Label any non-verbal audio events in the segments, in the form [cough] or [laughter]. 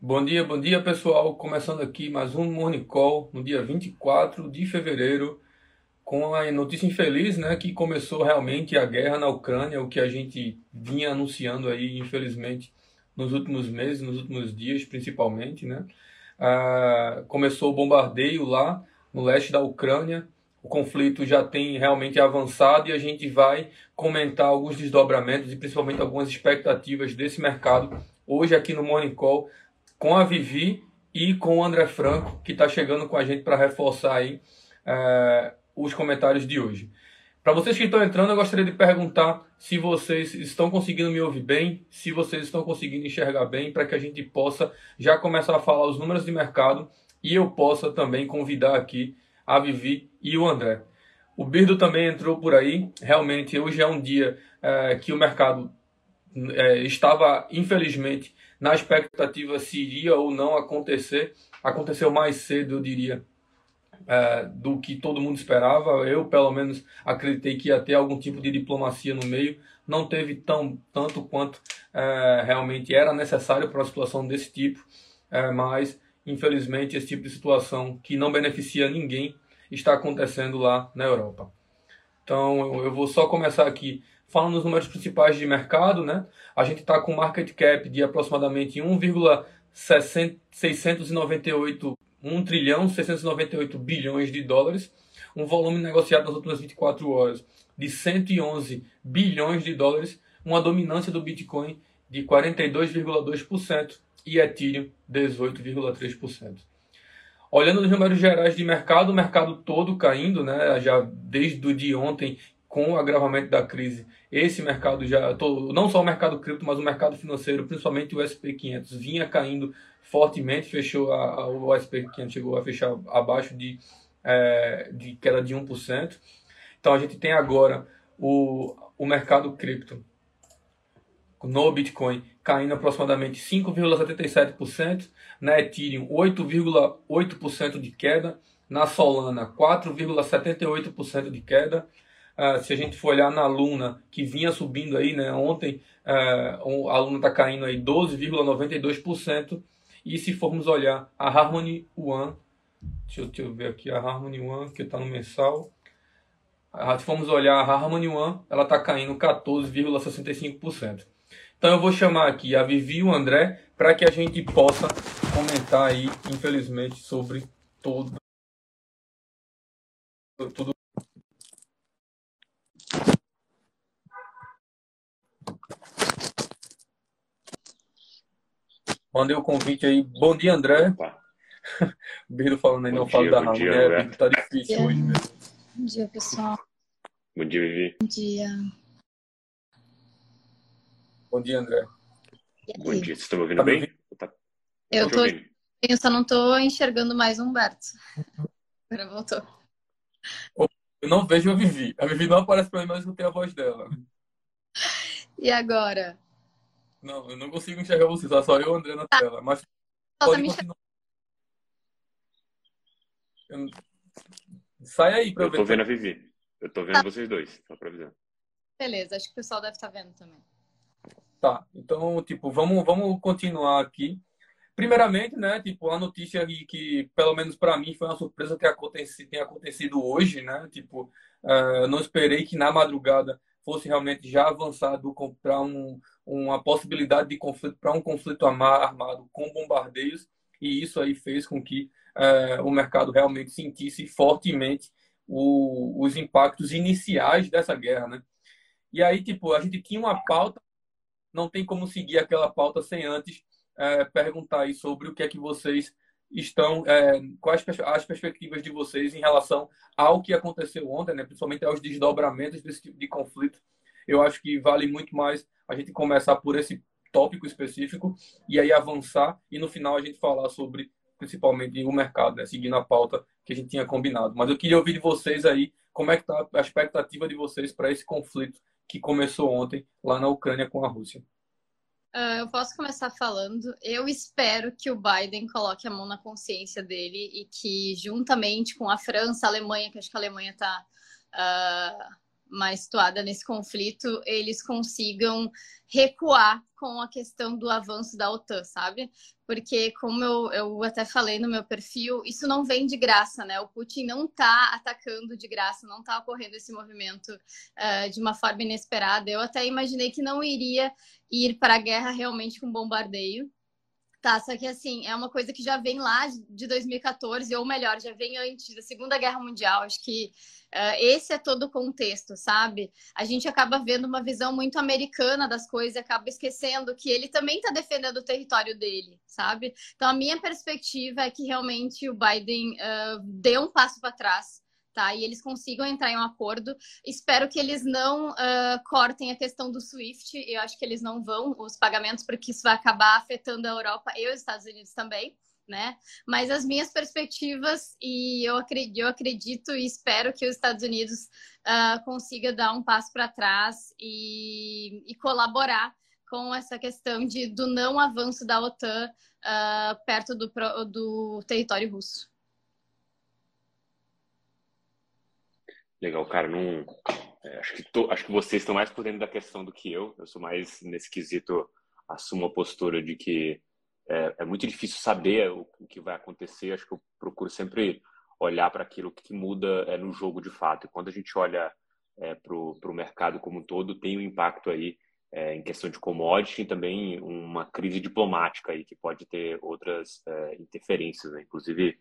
Bom dia, bom dia pessoal. Começando aqui mais um Morning Call no dia 24 de fevereiro, com a notícia infeliz, né, que começou realmente a guerra na Ucrânia, o que a gente vinha anunciando aí, infelizmente, nos últimos meses, nos últimos dias principalmente, né. Ah, começou o bombardeio lá no leste da Ucrânia, o conflito já tem realmente avançado e a gente vai comentar alguns desdobramentos e principalmente algumas expectativas desse mercado hoje aqui no Morning Call com a Vivi e com o André Franco, que está chegando com a gente para reforçar aí é, os comentários de hoje. Para vocês que estão entrando, eu gostaria de perguntar se vocês estão conseguindo me ouvir bem, se vocês estão conseguindo enxergar bem, para que a gente possa já começar a falar os números de mercado e eu possa também convidar aqui a Vivi e o André. O Birdo também entrou por aí. Realmente, hoje é um dia é, que o mercado é, estava, infelizmente, na expectativa se iria ou não acontecer. Aconteceu mais cedo, eu diria, é, do que todo mundo esperava. Eu, pelo menos, acreditei que ia ter algum tipo de diplomacia no meio. Não teve tão, tanto quanto é, realmente era necessário para uma situação desse tipo, é, mas, infelizmente, esse tipo de situação que não beneficia ninguém está acontecendo lá na Europa. Então, eu vou só começar aqui falando dos números principais de mercado, né? A gente está com market cap de aproximadamente 1,698 1 trilhão 698 bilhões de dólares, um volume negociado nas últimas 24 horas de 111 bilhões de dólares, uma dominância do Bitcoin de 42,2% e Ethereum 18,3%. Olhando os números gerais de mercado, o mercado todo caindo, né? Já desde o dia ontem com o agravamento da crise, esse mercado já, não só o mercado cripto, mas o mercado financeiro, principalmente o SP500, vinha caindo fortemente, fechou a, a, o SP500 chegou a fechar abaixo de, é, de queda de 1%. Então a gente tem agora o, o mercado cripto no Bitcoin caindo aproximadamente 5,77%, na Ethereum 8,8% de queda, na Solana 4,78% de queda, Uh, se a gente for olhar na Luna, que vinha subindo aí, né? Ontem uh, a Luna está caindo aí 12,92%. E se formos olhar a Harmony One, deixa eu, deixa eu ver aqui a Harmony One, que está no mensal. Uh, se formos olhar a Harmony One, ela está caindo 14,65%. Então eu vou chamar aqui a Vivi e o André para que a gente possa comentar aí, infelizmente, sobre todo tudo Mandei o convite aí. Bom dia, André. Opa. o [laughs] Birdo falando aí, bom não dia, falo da Raul, né? Birdo tá difícil hoje mesmo. Bom dia, pessoal. Bom dia, Vivi. Bom dia. Bom dia, André. Bom dia. Vocês estão me ouvindo tá bem? Tá... Eu tô. Eu só não tô enxergando mais o Humberto. Agora voltou. Eu não vejo a Vivi. A Vivi não aparece pra mim, mas eu tenho a voz dela. E agora? Não, eu não consigo enxergar você, só eu e o André na tá. tela. Mas pode continuar. Eu... Sai aí pra eu, eu ver. Eu tô vendo a Vivi. Eu tô vendo tá. vocês dois, só pra avisar. Beleza, acho que o pessoal deve estar tá vendo também. Tá, então, tipo, vamos, vamos continuar aqui. Primeiramente, né, tipo, a notícia que, que pelo menos para mim, foi uma surpresa que aconteci, tem acontecido hoje, né? Tipo, uh, não esperei que na madrugada fosse realmente já avançado para um, uma possibilidade de conflito, para um conflito armado com bombardeios, e isso aí fez com que é, o mercado realmente sentisse fortemente o, os impactos iniciais dessa guerra, né? E aí, tipo, a gente tinha uma pauta, não tem como seguir aquela pauta sem antes é, perguntar aí sobre o que é que vocês estão, é, quais as perspectivas de vocês em relação ao que aconteceu ontem, né? principalmente aos desdobramentos desse tipo de conflito. Eu acho que vale muito mais a gente começar por esse tópico específico e aí avançar e no final a gente falar sobre principalmente o mercado, né? seguindo a pauta que a gente tinha combinado. Mas eu queria ouvir de vocês aí como é que está a expectativa de vocês para esse conflito que começou ontem lá na Ucrânia com a Rússia. Uh, eu posso começar falando. Eu espero que o Biden coloque a mão na consciência dele e que, juntamente com a França, a Alemanha, que acho que a Alemanha está uh, ah, mais situada nesse conflito, eles consigam recuar com a questão do avanço da OTAN, sabe? Porque, como eu, eu até falei no meu perfil, isso não vem de graça, né? O Putin não está atacando de graça, não está ocorrendo esse movimento uh, de uma forma inesperada. Eu até imaginei que não iria ir para a guerra realmente com bombardeio, Tá, só que assim, é uma coisa que já vem lá de 2014, ou melhor, já vem antes da Segunda Guerra Mundial. Acho que uh, esse é todo o contexto, sabe? A gente acaba vendo uma visão muito americana das coisas e acaba esquecendo que ele também está defendendo o território dele, sabe? Então, a minha perspectiva é que realmente o Biden uh, deu um passo para trás tá? E eles consigam entrar em um acordo. Espero que eles não uh, cortem a questão do SWIFT. Eu acho que eles não vão, os pagamentos, porque isso vai acabar afetando a Europa e os Estados Unidos também. Né? Mas as minhas perspectivas, e eu acredito, eu acredito e espero que os Estados Unidos uh, consiga dar um passo para trás e, e, colaborar com essa questão de, do não avanço da OTAN uh, perto do, do território russo. Legal, cara. Não, é, acho, que tô, acho que vocês estão mais por dentro da questão do que eu. Eu sou mais nesse quesito, assumo a postura de que é, é muito difícil saber o, o, que vai acontecer. Acho que eu procuro sempre olhar para aquilo que muda é, no jogo de fato. E quando a gente olha é, para o mercado como um todo, tem um impacto aí é, em questão de commodity e também uma crise diplomática aí que pode ter outras é, interferências. Né? Inclusive,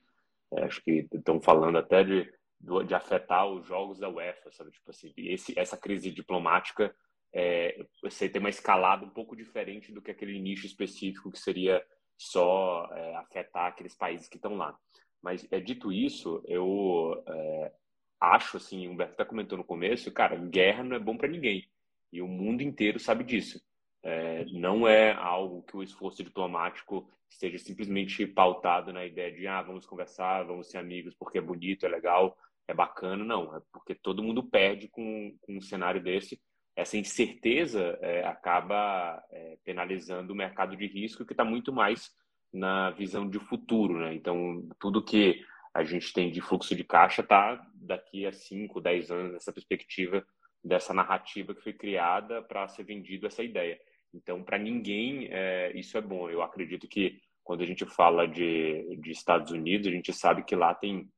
é, acho que estão falando até de de afetar os jogos da UEFA, sabe? Tipo assim, esse, essa crise diplomática é, você tem uma escalada um pouco diferente do que aquele nicho específico que seria só é, afetar aqueles países que estão lá. Mas é dito isso, eu é, acho assim, o Humberto até comentou no começo, cara, guerra não é bom para ninguém e o mundo inteiro sabe disso. É, não é algo que o esforço diplomático esteja simplesmente pautado na ideia de ah, vamos conversar, vamos ser amigos porque é bonito, é legal, é bacana, não. É porque todo mundo perde com, com um cenário desse. Essa incerteza é, acaba é, penalizando o mercado de risco, que está muito mais na visão de futuro. Né? Então, tudo que a gente tem de fluxo de caixa está daqui a 5, 10 anos, essa perspectiva dessa narrativa que foi criada para ser vendido essa ideia. Então, para ninguém, é, isso é bom. Eu acredito que quando a gente fala de, de Estados Unidos, a gente sabe que lá tem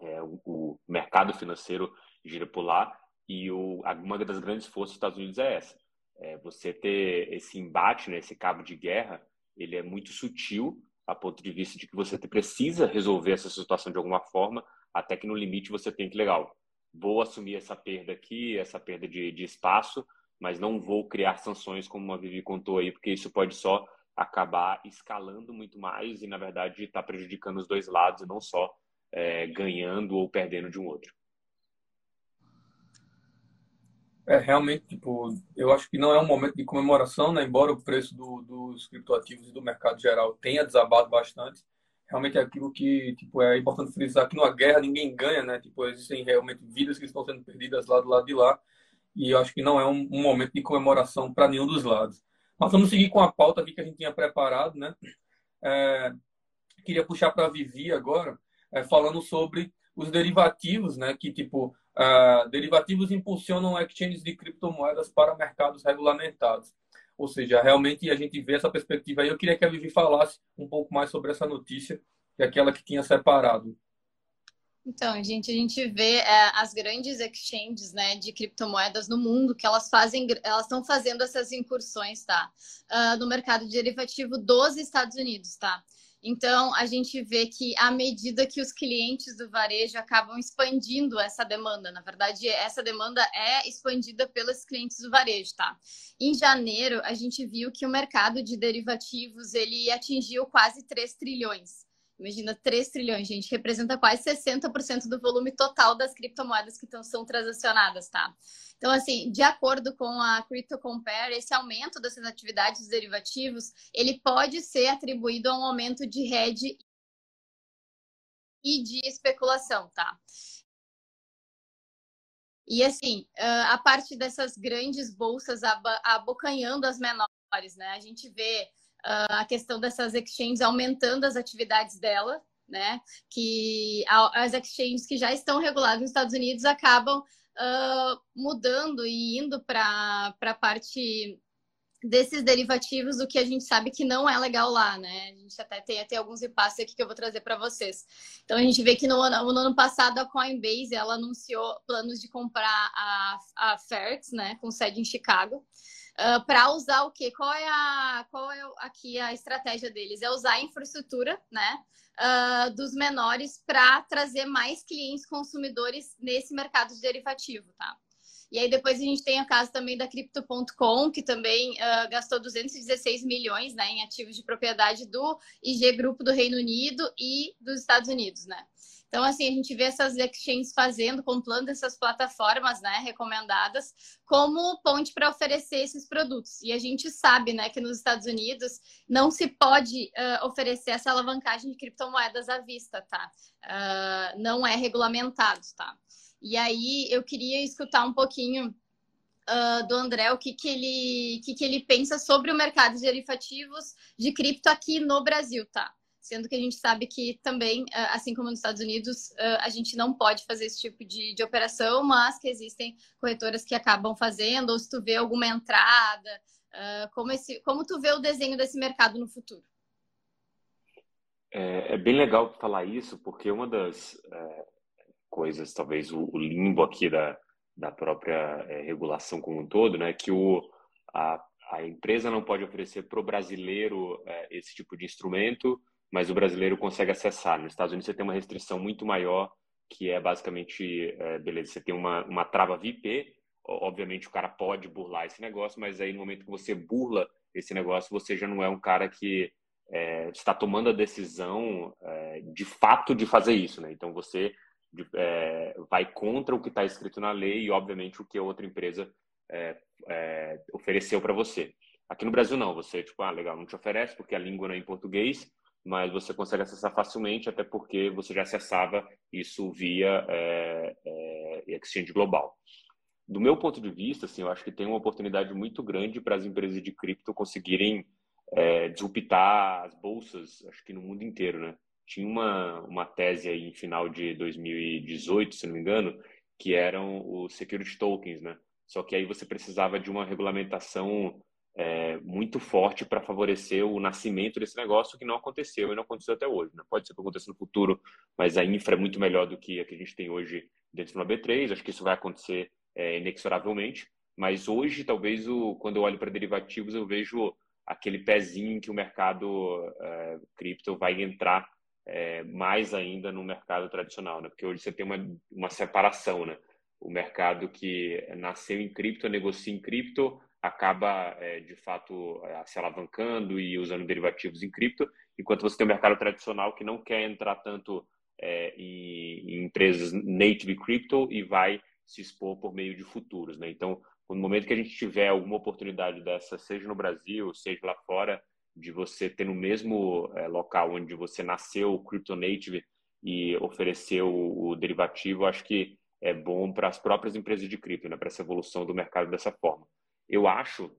é, o, mercado financeiro gira por lá e o, uma das grandes forças dos Estados Unidos é essa. É, você ter esse embate, né, esse cabo de guerra, ele é muito sutil a ponto de vista de que você precisa resolver essa situação de alguma forma, até que no limite você tem que, legal, vou assumir essa perda aqui, essa perda de, de espaço, mas não vou criar sanções como a Vivi contou aí, porque isso pode só acabar escalando muito mais e, na verdade, está prejudicando os dois lados e não só é, ganhando ou perdendo de um outro. É, realmente, tipo, eu acho que não é um momento de comemoração, né? Embora o preço do, dos criptoativos e do mercado geral tenha desabado bastante, realmente é aquilo que, tipo, é importante frisar que numa guerra ninguém ganha, né? Tipo, existem realmente vidas que estão sendo perdidas lá do lado de lá e eu acho que não é um, um momento de comemoração para nenhum dos lados. Mas vamos seguir com a pauta aqui que a gente tinha preparado, né? É, queria puxar para a Vivi agora, é, falando sobre os derivativos, né? Que tipo uh, derivativos impulsionam exchanges de criptomoedas para mercados regulamentados. Ou seja, realmente a gente vê essa perspectiva aí. Eu queria que a Vivi falasse um pouco mais sobre essa notícia, que é aquela que tinha separado. Então, gente, a gente vê é, as grandes exchanges, né, de criptomoedas no mundo que elas fazem, elas estão fazendo essas incursões, tá, uh, no mercado derivativo dos Estados Unidos, tá. Então, a gente vê que à medida que os clientes do varejo acabam expandindo essa demanda, na verdade, essa demanda é expandida pelos clientes do varejo, tá? Em janeiro, a gente viu que o mercado de derivativos ele atingiu quase 3 trilhões. Imagina 3 trilhões, gente, representa quase 60% do volume total das criptomoedas que estão, são transacionadas, tá? Então, assim, de acordo com a Crypto Compare, esse aumento dessas atividades derivativos, ele pode ser atribuído a um aumento de hedge e de especulação, tá? E assim, a parte dessas grandes bolsas abocanhando as menores, né? A gente vê a questão dessas exchanges aumentando as atividades dela, né? Que as exchanges que já estão reguladas nos Estados Unidos acabam uh, mudando e indo para a parte desses derivativos, o que a gente sabe que não é legal lá, né? A gente até tem até alguns repasses aqui que eu vou trazer para vocês. Então a gente vê que no ano, no ano, passado a Coinbase ela anunciou planos de comprar a, a Fertz, né, com sede em Chicago. Uh, para usar o quê? Qual é a qual é aqui a estratégia deles? É usar a infraestrutura, né, uh, dos menores para trazer mais clientes consumidores nesse mercado de derivativo, tá? E aí depois a gente tem o caso também da Crypto.com, que também uh, gastou 216 milhões né, em ativos de propriedade do IG Grupo do Reino Unido e dos Estados Unidos, né? Então, assim, a gente vê essas exchanges fazendo, comprando essas plataformas, né, recomendadas, como ponte para oferecer esses produtos. E a gente sabe, né, que nos Estados Unidos não se pode uh, oferecer essa alavancagem de criptomoedas à vista, tá? Uh, não é regulamentado, tá? E aí eu queria escutar um pouquinho Uh, do André o que, que, ele, que, que ele pensa sobre o mercado de derivativos de cripto aqui no Brasil, tá? Sendo que a gente sabe que também, ah, assim como nos Estados Unidos, ah, a gente não pode fazer esse tipo de, de operação, mas que existem corretoras que acabam fazendo, ou se tu vê alguma entrada, ah, como, esse, como tu vê o desenho desse mercado no futuro? É, é bem legal falar isso, porque uma das é, coisas, talvez o, o, limbo aqui da, da própria é, regulação como um todo, né, que o, a, a empresa não pode oferecer para o brasileiro é, esse tipo de instrumento, mas o brasileiro consegue acessar. Nos Estados Unidos você tem uma restrição muito maior, que é basicamente, é, beleza, você tem uma, uma trava VIP, obviamente o cara pode burlar esse negócio, mas aí no momento que você burla esse negócio, você já não é um cara que é, está tomando a decisão é, de fato de fazer isso, né? Então você é, vai contra o que está escrito na lei e, obviamente, o que outra empresa é, é, ofereceu para você. Aqui no Brasil, não. Você, tipo, ah, legal, não te oferece porque a língua não é em português, mas você consegue acessar facilmente, até porque você já acessava isso via é, é, exchange global. Do meu ponto de vista, assim, eu acho que tem uma oportunidade muito grande para as empresas de cripto conseguirem é, as bolsas, acho que no mundo inteiro, né? Tinha uma, uma tese aí em final de 2018, se não me engano, que eram os security tokens, né? Só que aí você precisava de uma regulamentação é, muito forte para favorecer o nascimento desse negócio que não aconteceu e não aconteceu até hoje. Né? Pode ser que aconteça no futuro, mas a infra é muito melhor do que a que a gente tem hoje dentro do B3. Acho que isso vai acontecer é, inexoravelmente. Mas hoje, talvez, o, quando eu olho para derivativos, eu vejo aquele pezinho que o mercado é, cripto vai entrar é, mais ainda no mercado tradicional, né? Porque hoje você tem uma, uma separação, né? O mercado que nasceu em cripto, negocia em cripto, acaba é, de fato é, se alavancando e usando derivativos em cripto, enquanto você tem o um mercado tradicional que não quer entrar tanto é, em, em, empresas native crypto e vai se expor por meio de futuros, né? Então, no momento que a gente tiver alguma oportunidade dessa, seja no Brasil, seja lá fora, de você ter no mesmo é, local onde você nasceu, crypto native e ofereceu o, o derivativo, acho que é bom para as próprias empresas de cripto, né? Para essa evolução do mercado dessa forma. Eu acho,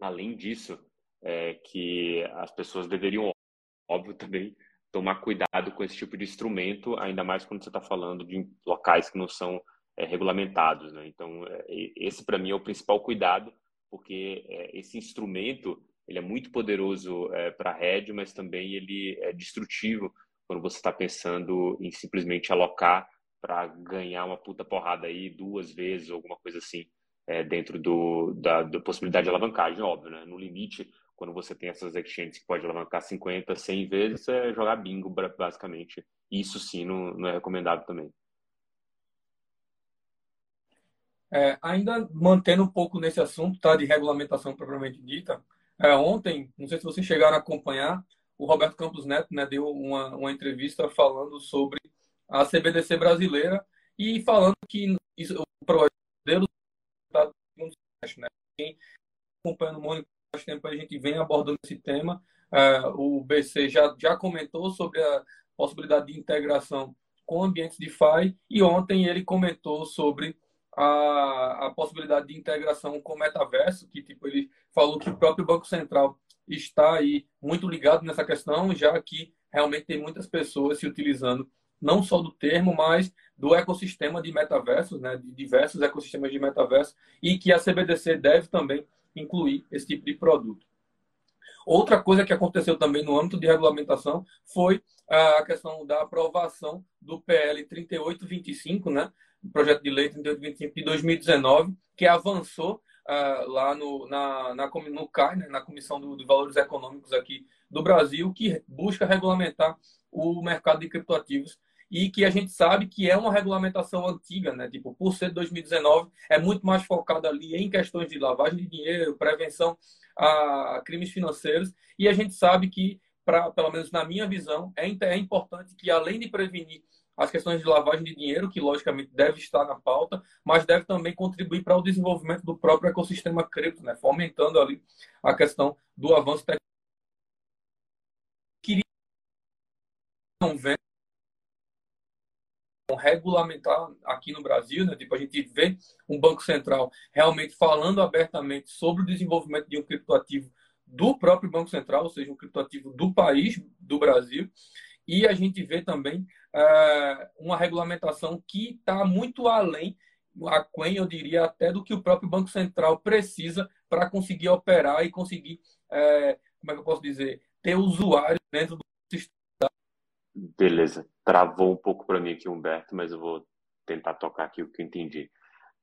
além disso, é, que as pessoas deveriam, óbvio, [laughs] também tomar cuidado com esse tipo de instrumento, ainda mais quando você está falando de locais que não são é, regulamentados. Né? Então, é, esse para mim é o principal cuidado, porque é, esse instrumento ele é muito poderoso para a rede, mas também ele é destrutivo quando você está pensando em simplesmente alocar para ganhar uma puta porrada aí duas vezes, ou alguma coisa assim é, dentro do, da, da, possibilidade de alavancagem, óbvio, né? No limite, quando você tem essas exchanges que pode alavancar 50, 100 vezes, é jogar bingo, basicamente. Isso sim não, não é recomendável também. É, ainda mantendo um pouco nesse assunto, tá, de regulamentação propriamente dita, é, ontem, não sei se vocês chegaram a acompanhar, o Roberto Campos Neto né, deu uma, uma entrevista falando sobre a CBDC brasileira e falando que isso, o projeto né? Quem acompanha o Mônica há tempo, a gente vem abordando esse tema. Uh, o BC já, já comentou sobre a possibilidade de integração com ambientes de FI e ontem ele comentou sobre a, a possibilidade de integração com o metaverso, que tipo, ele falou que o próprio Banco Central está aí muito ligado nessa questão, já que realmente tem muitas pessoas se utilizando não só do termo, mas do ecossistema de metaversos, né, de diversos ecossistemas de metaverso, e que a CBDC deve também incluir esse tipo de produto. Outra coisa que aconteceu também no âmbito de regulamentação foi a questão da aprovação do PL 3825, né, projeto de lei 3825 de 2019, que avançou uh, lá no, na, na, no CAI, né, na Comissão de Valores Econômicos aqui do Brasil, que busca regulamentar o mercado de criptoativos e que a gente sabe que é uma regulamentação antiga, né? Tipo, por ser 2019, é muito mais focado ali em questões de lavagem de dinheiro, prevenção a crimes financeiros, e a gente sabe que, pra, pelo menos na minha visão, é, é importante que, além de prevenir as questões de lavagem de dinheiro, que logicamente deve estar na pauta, mas deve também contribuir para o desenvolvimento do próprio ecossistema cripto, né? fomentando ali a questão do avanço tecnológico. Queria regulamentar aqui no Brasil, né? Tipo, a gente vê um Banco Central realmente falando abertamente sobre o desenvolvimento de um criptoativo do próprio Banco Central, ou seja, um criptoativo do país, do Brasil, e a gente vê também uh, uma regulamentação que está muito além, aquém, eu diria, até do que o próprio Banco Central precisa para conseguir operar e conseguir, uh, como é que eu posso dizer, ter usuários dentro do sistema. Beleza travou um pouco para mim aqui, Humberto, mas eu vou tentar tocar aqui o que eu entendi.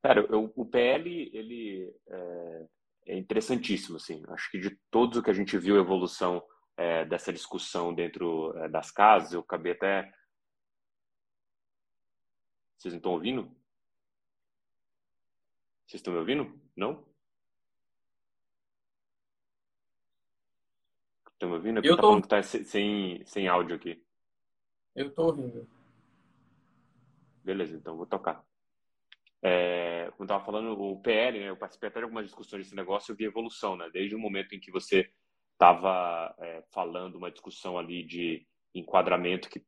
Cara, eu, o PL, ele é, é, interessantíssimo, assim. Acho que de todos o que a gente viu a evolução é, dessa discussão dentro é, das casas, eu acabei até... Vocês não estão ouvindo? Vocês estão me ouvindo? Não? Estão me ouvindo? Eu tá tô... que tá sem, sem áudio aqui. Eu estou ouvindo. Beleza, então vou tocar. É, como estava falando, o PL, né, eu participei até de algumas discussões desse negócio, eu vi evolução, né? Desde o momento em que você estava é, falando uma discussão ali de enquadramento que,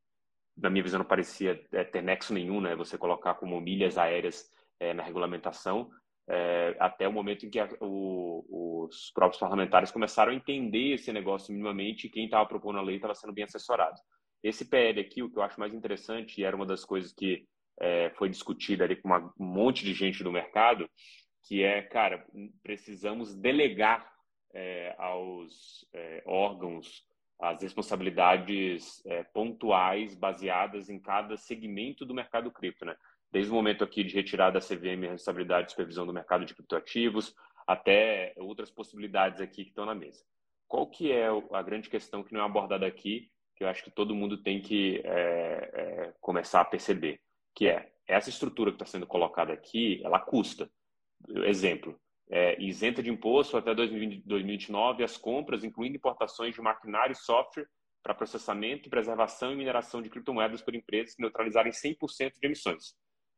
na minha visão, não parecia é, ter nexo nenhum, né? Você colocar como milhas aéreas é, na regulamentação, é, até o momento em que a, o, os próprios parlamentares começaram a entender esse negócio minimamente e quem estava propondo a lei estava sendo bem assessorado. Esse PL aqui, o que eu acho mais interessante, e era uma das coisas que é, foi discutida ali com uma, um monte de gente do mercado, que é, cara, precisamos delegar é, aos é, órgãos as responsabilidades é, pontuais baseadas em cada segmento do mercado cripto, né? Desde o momento aqui de retirada da CVM, responsabilidade de supervisão do mercado de criptoativos, até outras possibilidades aqui que estão na mesa. Qual que é a grande questão que não é abordada aqui que eu acho que todo mundo tem que é, é, começar a perceber, que é essa estrutura que está sendo colocada aqui, ela custa. Exemplo, é, isenta de imposto até 2020, 2029 as compras, incluindo importações de maquinário e software para processamento, preservação e mineração de criptomoedas por empresas que neutralizarem 100% de emissões.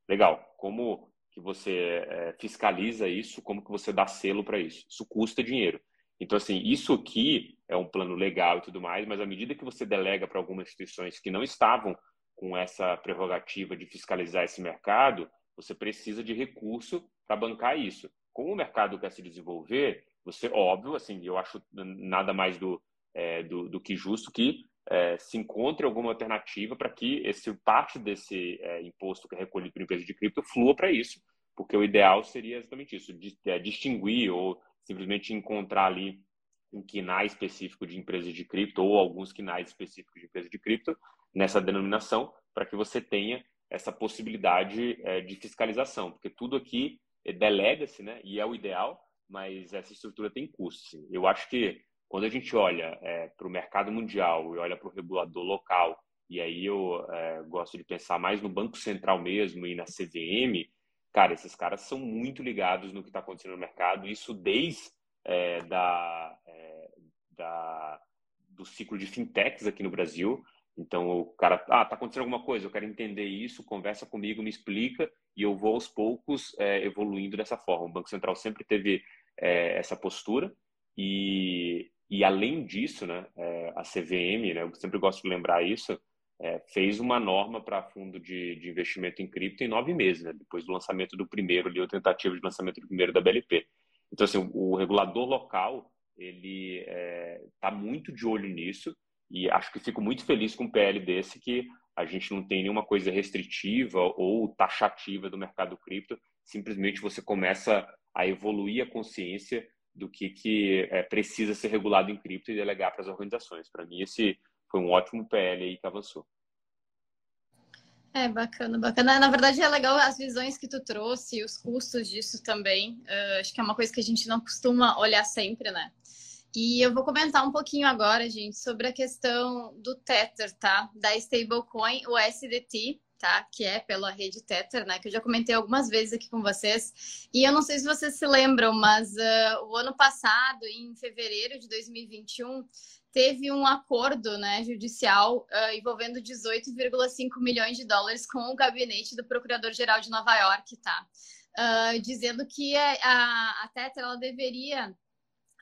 Legal. Como que você é, fiscaliza isso? Como que você dá selo para isso? Isso custa dinheiro. Então, assim, isso aqui é um plano legal e tudo mais, mas à medida que você delega para algumas instituições que não estavam com essa prerrogativa de fiscalizar esse mercado, você precisa de recurso para bancar isso. Como o mercado quer se desenvolver, você, óbvio, assim, eu acho nada mais do, é, do, do, que justo que é, se encontre alguma alternativa para que esse parte desse é, imposto que é recolhido por empresa de cripto flua para isso, porque o ideal seria exatamente isso, de, é, distinguir ou simplesmente encontrar ali um KINAI específico de empresas de cripto ou alguns KINAIs específicos de empresas de cripto nessa denominação para que você tenha essa possibilidade é, de fiscalização, porque tudo aqui delega-se, né? E é o ideal, mas essa estrutura tem custo. Sim. Eu acho que quando a gente olha é, para o mercado mundial e olha para o regulador local, e aí eu é, gosto de pensar mais no Banco Central mesmo e na CVM, cara, esses caras são muito ligados no que está acontecendo no mercado, isso desde é, da, é, da, do ciclo de fintechs aqui no Brasil. Então, o cara, ah, tá acontecendo alguma coisa, eu quero entender isso, conversa comigo, me explica, e eu vou aos poucos é, evoluindo dessa forma. O Banco Central sempre teve é, essa postura, e, e além disso, né, é, a CVM, né, eu sempre gosto de lembrar isso, é, fez uma norma para fundo de, de, investimento em cripto em nove meses, né? depois do lançamento do primeiro, ali, a tentativa de lançamento do primeiro da BLP. Então, assim, o, regulador local, ele está é, tá muito de olho nisso e acho que fico muito feliz com um PL desse que a gente não tem nenhuma coisa restritiva ou taxativa do mercado cripto, simplesmente você começa a evoluir a consciência do que, que é, precisa ser regulado em cripto e delegar para as organizações. Para mim, esse foi um ótimo PL aí que avançou. É, bacana, bacana. Na verdade, é legal as visões que tu trouxe, os custos disso também. Uh, acho que é uma coisa que a gente não costuma olhar sempre, né? E eu vou comentar um pouquinho agora, gente, sobre a questão do Tether, tá? Da stablecoin, o SDT, tá? Que é pela rede Tether, né? Que eu já comentei algumas vezes aqui com vocês. E eu não sei se vocês se lembram, mas uh, o ano passado, em fevereiro de 2021, teve um acordo né, judicial uh, envolvendo 18,5 milhões de dólares com o gabinete do Procurador-Geral de Nova York, tá? Uh, dizendo que a, a Tether ela deveria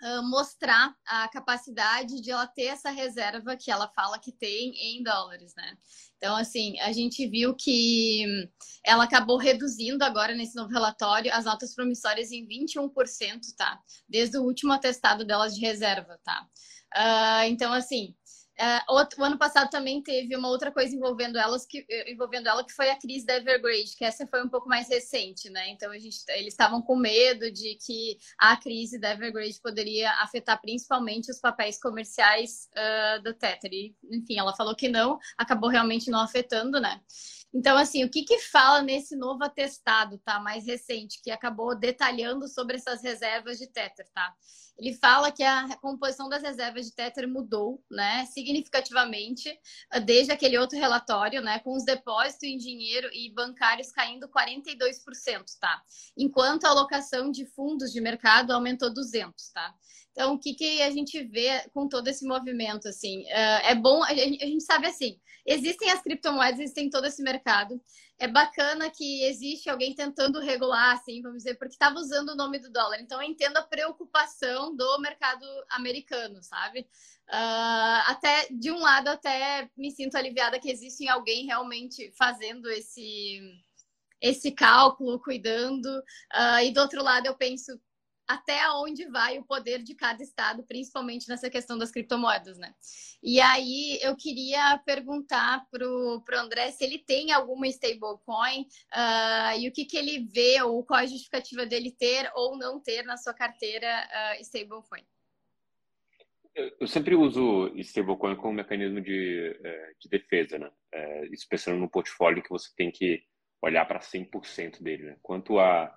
uh, mostrar a capacidade de ela ter essa reserva que ela fala que tem em dólares, né? Então, assim, a gente viu que ela acabou reduzindo agora nesse novo relatório as notas promissórias em 21%, tá? Desde o último atestado delas de reserva, tá? Uh, então, assim, uh, o ano passado também teve uma outra coisa envolvendo elas que envolvendo ela que foi a crise da Evergrande, que essa foi um pouco mais recente, né? Então a gente, eles estavam com medo de que a crise da Evergrande poderia afetar principalmente os papéis comerciais uh, do Tether. E, enfim, ela falou que não, acabou realmente não afetando, né? Então, assim, o que, que fala nesse novo atestado, tá? Mais recente, que acabou detalhando sobre essas reservas de Tether, tá? Ele fala que a composição das reservas de Tether mudou, né, significativamente, ah, desde aquele outro relatório, né, com os depósitos em dinheiro e bancários caindo 42%, tá? Enquanto a alocação de fundos de mercado aumentou 200, tá? Então, o que, que a gente vê com todo esse movimento, assim? Uh, é bom, a gente, sabe assim, existem as criptomoedas, existem todo esse mercado. É bacana que existe alguém tentando regular, assim, vamos dizer, porque estava usando o nome do dólar. Então, eu entendo a preocupação do mercado americano, sabe? Uh, até, de um lado, até me sinto aliviada que existe alguém realmente fazendo esse esse cálculo, cuidando. Uh, e do outro lado, eu penso, até onde vai o poder de cada estado, principalmente nessa questão das criptomoedas, né? E aí eu queria perguntar para o André se ele tem alguma stablecoin uh, e o que, que ele vê ou qual a justificativa dele ter ou não ter na sua carteira uh, stablecoin. Eu sempre uso stablecoin como mecanismo de, é, de defesa, né? É, isso pensando no portfólio que você tem que olhar para 100% dele, né? Quanto a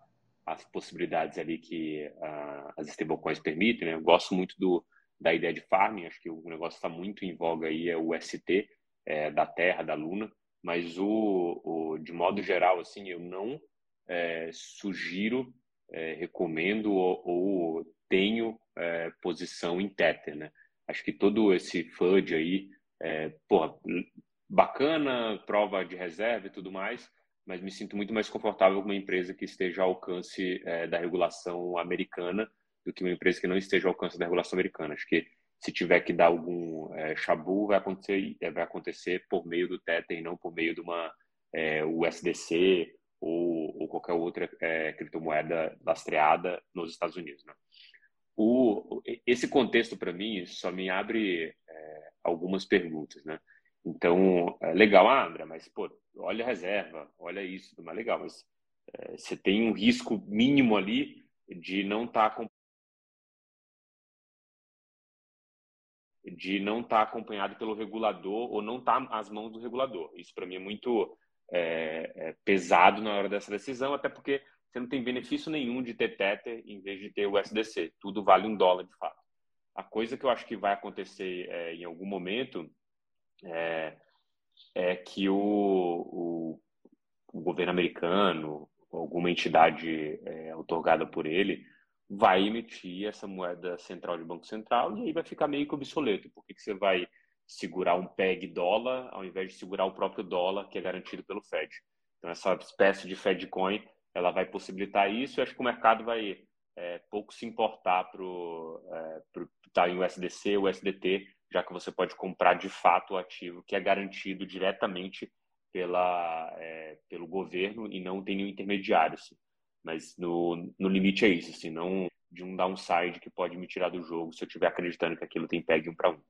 as possibilidades ali que uh, as stablecoins permitem. Né? Eu gosto muito do, da ideia de farming, acho que o negócio está muito em voga aí, é o ST é, da Terra, da Luna, mas o, o, de modo geral, assim, eu não é, sugiro, é, recomendo ou, ou tenho é, posição em Tether, né? Acho que todo esse FUD aí, é, porra, bacana, prova de reserva e tudo mais, mas me sinto muito mais confortável com uma empresa que esteja ao alcance é, da regulação americana do que uma empresa que não esteja ao alcance da regulação americana. Acho que se tiver que dar algum é, chabu, vai acontecer, é, vai acontecer por meio do Tether e não por meio de uma é, USDC ou, ou qualquer outra é, criptomoeda lastreada nos Estados Unidos. Né? O, esse contexto, para mim, só me abre é, algumas perguntas. Né? Então, é legal, ah, André, mas pô, olha a reserva, olha isso, mais legal, mas é, você tem um risco mínimo ali de não estar tá de não estar tá acompanhado pelo regulador ou não estar tá às mãos do regulador. Isso para mim é muito é, é, pesado na hora dessa decisão, até porque você não tem benefício nenhum de ter Tether em vez de ter o SDC. Tudo vale um dólar de fato. A coisa que eu acho que vai acontecer é, em algum momento é, é que o, o, o, governo americano, alguma entidade é, otorgada por ele, vai emitir essa moeda central de Banco Central e aí vai ficar meio que obsoleto. Por que, que você vai segurar um PEG dólar ao invés de segurar o próprio dólar que é garantido pelo Fed? Então, essa espécie de Fed Coin ela vai possibilitar isso e acho que o mercado vai é, pouco se importar para é, estar tá em USDC, USDT, já que você pode comprar de fato o ativo que é garantido diretamente pela, é, pelo governo e não tem nenhum intermediário. Assim. Mas no, no limite é isso, assim, não de um downside que pode me tirar do jogo se eu estiver acreditando que aquilo tem PEG um para um.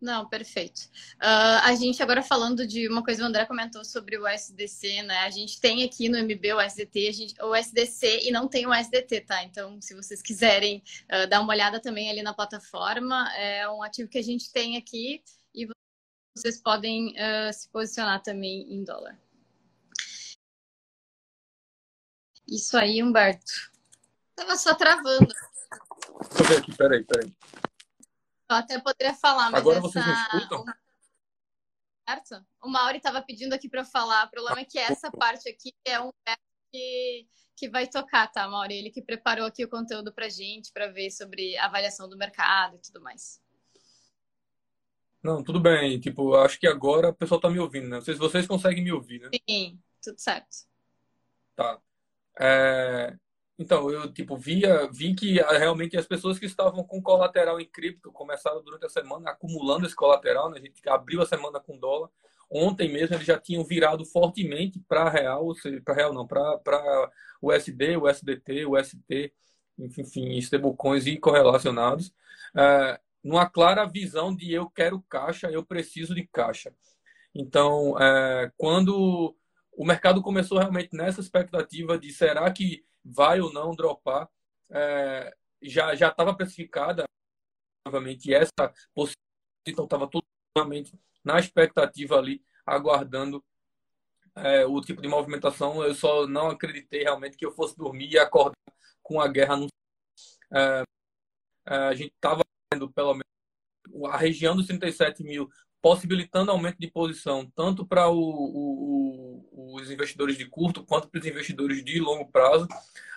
Não, perfeito. Uh, a gente agora falando de uma coisa que o André comentou sobre o SDC, né? A gente tem aqui no MB o SDT, gente, o SDC e não tem o SDT, tá? Então, se vocês quiserem uh, dar uma olhada também ali na plataforma, é um ativo que a gente tem aqui e vocês podem uh, se posicionar também em dólar. Isso aí, Humberto. Tava só travando. Deixa eu ver aqui, peraí, peraí. Eu até poderia falar, mas Agora essa... vocês me escutam? Certo? O Mauri estava pedindo aqui para eu falar. O problema é que essa parte aqui é um que, que vai tocar, tá, Mauri? Ele que preparou aqui o conteúdo para gente, para ver sobre avaliação do mercado e tudo mais. Não, tudo bem. Tipo, acho que agora o pessoal está me ouvindo, né? Não sei se vocês conseguem me ouvir, né? Sim, tudo certo. Tá. É... Então, eu tipo via, vi que ah, realmente as pessoas que estavam com colateral em cripto começaram durante a semana acumulando esse colateral, né? A gente abriu a semana com dólar. Ontem mesmo eles já tinham virado fortemente para real, para real não, para USD, USDT, UST, enfim, stablecoins e correlacionados, é, numa clara visão de eu quero caixa, eu preciso de caixa. Então, é, quando o mercado começou realmente nessa expectativa de será que vai ou não dropar, é, já já estava precificada novamente essa possibilidade, então estava totalmente na expectativa ali, aguardando é, o tipo de movimentação. Eu só não acreditei realmente que eu fosse dormir e acordar com a guerra no. É, é, a gente estava vendo pelo menos a região dos 37 mil possibilitando aumento de posição tanto para os investidores de curto quanto para os investidores de longo prazo.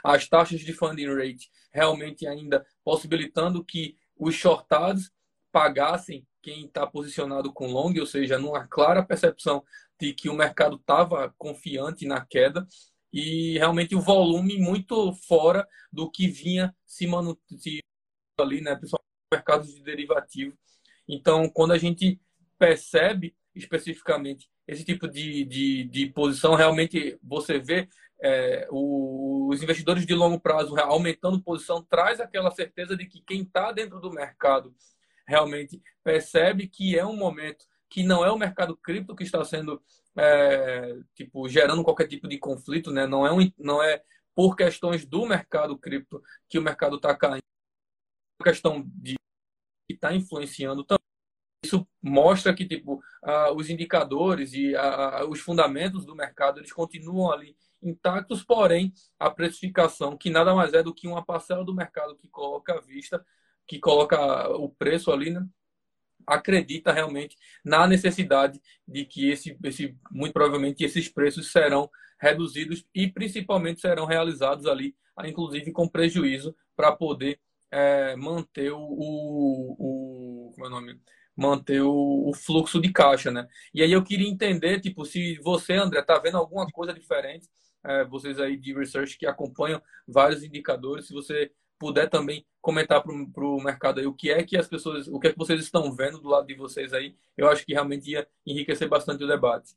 As taxas de funding rate realmente ainda possibilitando que os shortados pagassem quem está posicionado com long, ou seja, numa clara percepção de que o mercado estava confiante na queda e realmente o volume muito fora do que vinha se manutendo ali, né, principalmente no mercado de derivativo. Então, quando a gente percebe especificamente esse tipo de, de, de posição, realmente você vê é, os investidores de longo prazo aumentando posição, traz aquela certeza de que quem está dentro do mercado realmente percebe que é um momento que não é o mercado cripto que está sendo é, tipo gerando qualquer tipo de conflito, né? Não é um, não é por questões do mercado cripto que o mercado está caindo, é questão de que está influenciando também isso mostra que tipo os indicadores e os fundamentos do mercado eles continuam ali intactos, porém a precificação que nada mais é do que uma parcela do mercado que coloca a vista, que coloca o preço ali, né? acredita realmente na necessidade de que esse, esse muito provavelmente esses preços serão reduzidos e principalmente serão realizados ali, inclusive com prejuízo para poder é, manter o, o, o como é o nome manter o, o, fluxo de caixa, né? E aí eu queria entender, tipo, se você, André, tá vendo alguma coisa diferente, é, vocês aí de research que acompanham vários indicadores, se você puder também comentar para o mercado aí o que é que as pessoas, o que é que vocês estão vendo do lado de vocês aí, eu acho que realmente ia enriquecer bastante o debate.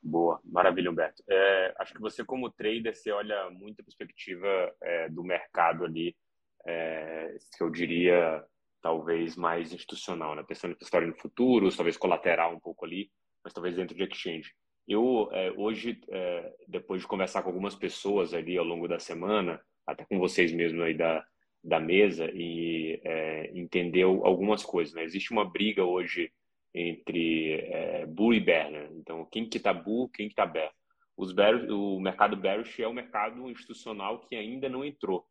Boa, maravilha, Humberto. É, acho que você, como trader, você olha muita perspectiva é, do mercado ali, é, que eu diria talvez mais institucional, né? Pensando em história no futuro, talvez colateral um pouco ali, mas talvez dentro de exchange. Eu, é, hoje, é, depois de conversar com algumas pessoas ali ao longo da semana, até com vocês mesmo aí da, da mesa, e é, entendeu algumas coisas, né? Existe uma briga hoje entre é, bull e bear, né? Então, quem que tá bull, quem que tá bear? Os bear, o mercado bearish é o mercado institucional que ainda não entrou.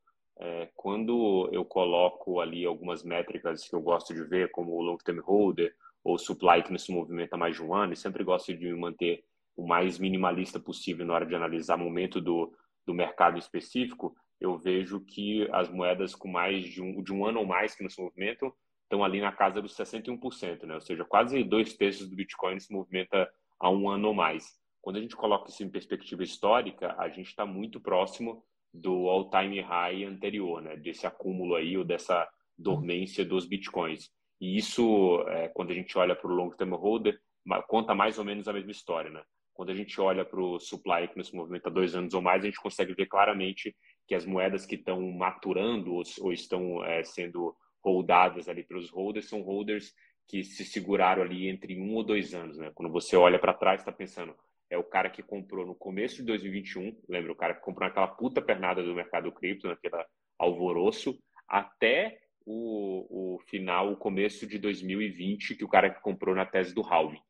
É, quando eu coloco ali algumas métricas que eu gosto de ver, como o long term holder ou supply que nesse movimento há mais de um ano, e sempre gosto de me manter o mais minimalista possível na hora de analisar momento do, do mercado específico, eu vejo que as moedas com mais de um, de um ano ou mais que nesse movimento estão ali na casa dos 61%, né? ou seja, quase dois terços do Bitcoin se movimenta há um ano ou mais. Quando a gente coloca isso em perspectiva histórica, a gente está muito próximo do all-time high anterior, né? Desse acúmulo aí ou dessa dormência dos bitcoins. E isso, é, quando a gente olha para o long term holder, conta mais ou menos a mesma história, né? Quando a gente olha para o supply que nesse movimento há dois anos ou mais, a gente consegue ver claramente que as moedas que estão maturando ou, ou estão é, sendo holdadas ali pelos holders são holders que se seguraram ali entre um ou dois anos, né? Quando você olha para trás, está pensando, é o cara que comprou no começo de 2021, lembra o cara que comprou naquela puta pernada do mercado cripto, naquela alvoroço, até o, o final, o começo de 2020, que o cara que comprou na tese do halving.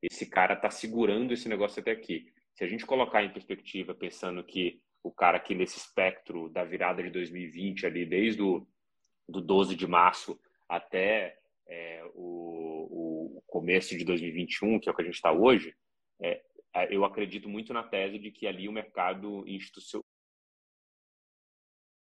Esse cara está segurando esse negócio até aqui. Se a gente colocar em perspectiva, pensando que o cara aqui nesse espectro da virada de 2020, ali desde o do 12 de março até é, o, o, começo de 2021, que é o que a gente está hoje, é, eu acredito muito na tese de que ali o mercado institucional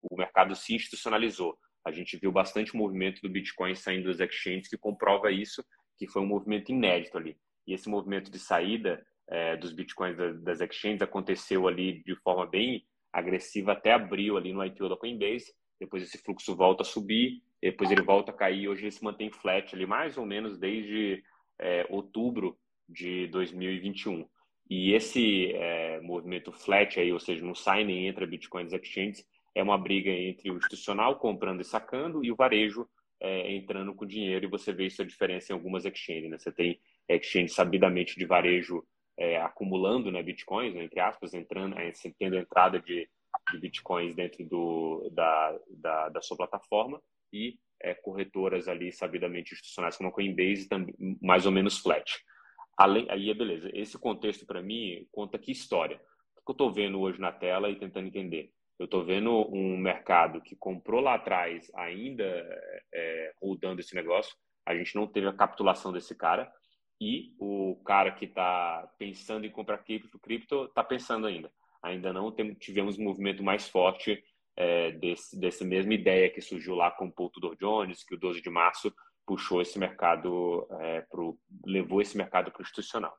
o mercado se institucionalizou. A gente viu bastante movimento do Bitcoin saindo das exchanges que comprova isso, que foi um movimento inédito ali. E esse movimento de saída é, dos Bitcoins das exchanges aconteceu ali de forma bem agressiva até abril ali no IPO da Coinbase. Depois esse fluxo volta a subir, depois ele volta a cair. Hoje ele se mantém flat ali mais ou menos desde é, outubro de 2021. E esse é, movimento flat aí, ou seja, não sai nem entra Bitcoin das exchanges, é uma briga entre o institucional comprando e sacando e o varejo é, entrando com dinheiro. E você vê isso a diferença em algumas exchanges. Né? Você tem exchange sabidamente de varejo é, acumulando né, bitcoins, né, entre aspas, entrando, é, tendo entrada de, de bitcoins dentro do, da, da, da sua plataforma e é, corretoras ali sabidamente institucionais como a Coinbase, também, mais ou menos flat. Além, aí é beleza. Esse contexto para mim conta que história. O que eu estou vendo hoje na tela e tentando entender? Eu estou vendo um mercado que comprou lá atrás ainda é, rodando esse negócio. A gente não teve a capitulação desse cara e o cara que está pensando em comprar cripto, cripto está pensando ainda. Ainda não tem, tivemos um movimento mais forte é, desse, dessa mesma ideia que surgiu lá com o Paul Tudor Jones, que o 12 de março puxou esse mercado, é, pro, levou esse mercado para o institucional.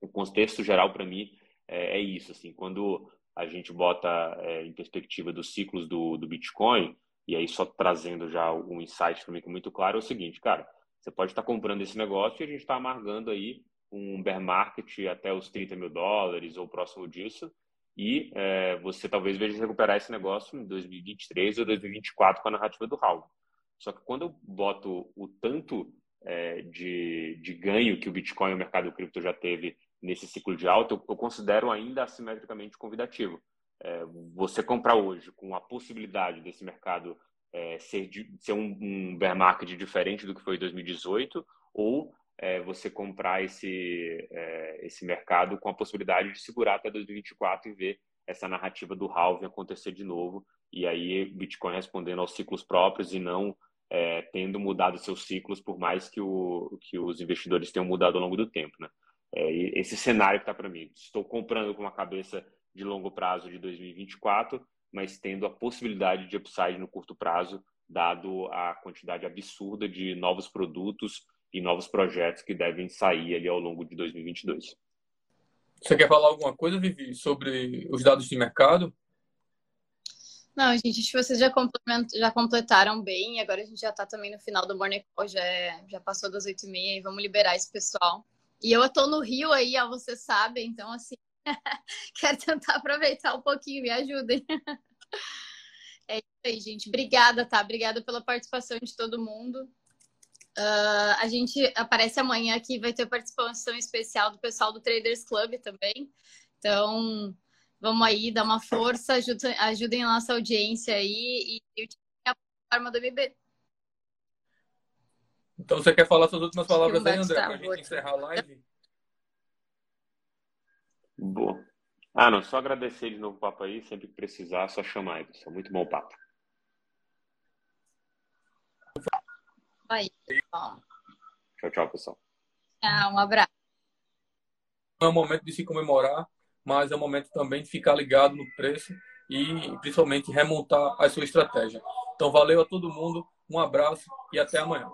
O contexto geral para mim é, é, isso. Assim, quando a gente bota é, em perspectiva dos ciclos do, do Bitcoin, e aí só trazendo já um insight para mim que é muito claro, é o seguinte, cara, você pode estar comprando esse negócio e a gente está amargando aí um bear market até os 30 mil dólares ou próximo disso. E é, você talvez veja recuperar esse negócio em 2023 ou 2024 com a narrativa do Raul. Só que quando eu boto o tanto é, de, de ganho que o Bitcoin e o mercado cripto já teve nesse ciclo de alta, eu, eu considero ainda assimetricamente convidativo. É, você comprar hoje com a possibilidade desse mercado é, ser, ser um, um bear market diferente do que foi em 2018 ou é, você comprar esse, é, esse mercado com a possibilidade de segurar até 2024 e ver essa narrativa do halving acontecer de novo e aí Bitcoin respondendo aos ciclos próprios e não é, tendo mudado seus ciclos por mais que, o, que os investidores tenham mudado ao longo do tempo, né? É, esse cenário que está para mim. Estou comprando com uma cabeça de longo prazo de 2024 mas tendo a possibilidade de upside no curto prazo, dado a quantidade absurda de novos produtos e novos projetos que devem sair ali ao longo de 2022. Você quer falar alguma coisa, Vivi, sobre os dados de mercado? Não, gente, acho que vocês já, já completaram bem. Agora a gente já está também no final do Morning Call, já, é, já passou das oito e meia e vamos liberar esse pessoal. E eu estou no Rio aí, ó, vocês sabem, então assim, [laughs] Quero tentar aproveitar um pouquinho, me ajudem. [laughs] É isso aí, gente. Obrigada, tá? Obrigada pela participação de todo mundo. Uh, a gente aparece amanhã aqui, vai ter participação especial do pessoal do Traders Club também. Então, vamos aí, dar uma força, ajudem, ajudem a nossa audiência aí e a forma do MB. Então, você quer falar suas últimas palavras aí, André, para a gente encerrar a live? Boa. Ah, não, só agradecer de novo o papo aí. Sempre que precisar, só chamar aí, pessoal. Muito bom o papo. Aí, Tchau, tchau, pessoal. Tchau, um abraço. É um momento de se comemorar, mas é um momento também de ficar ligado no preço e principalmente remontar a sua estratégia. Então, valeu a todo mundo, um abraço e até amanhã.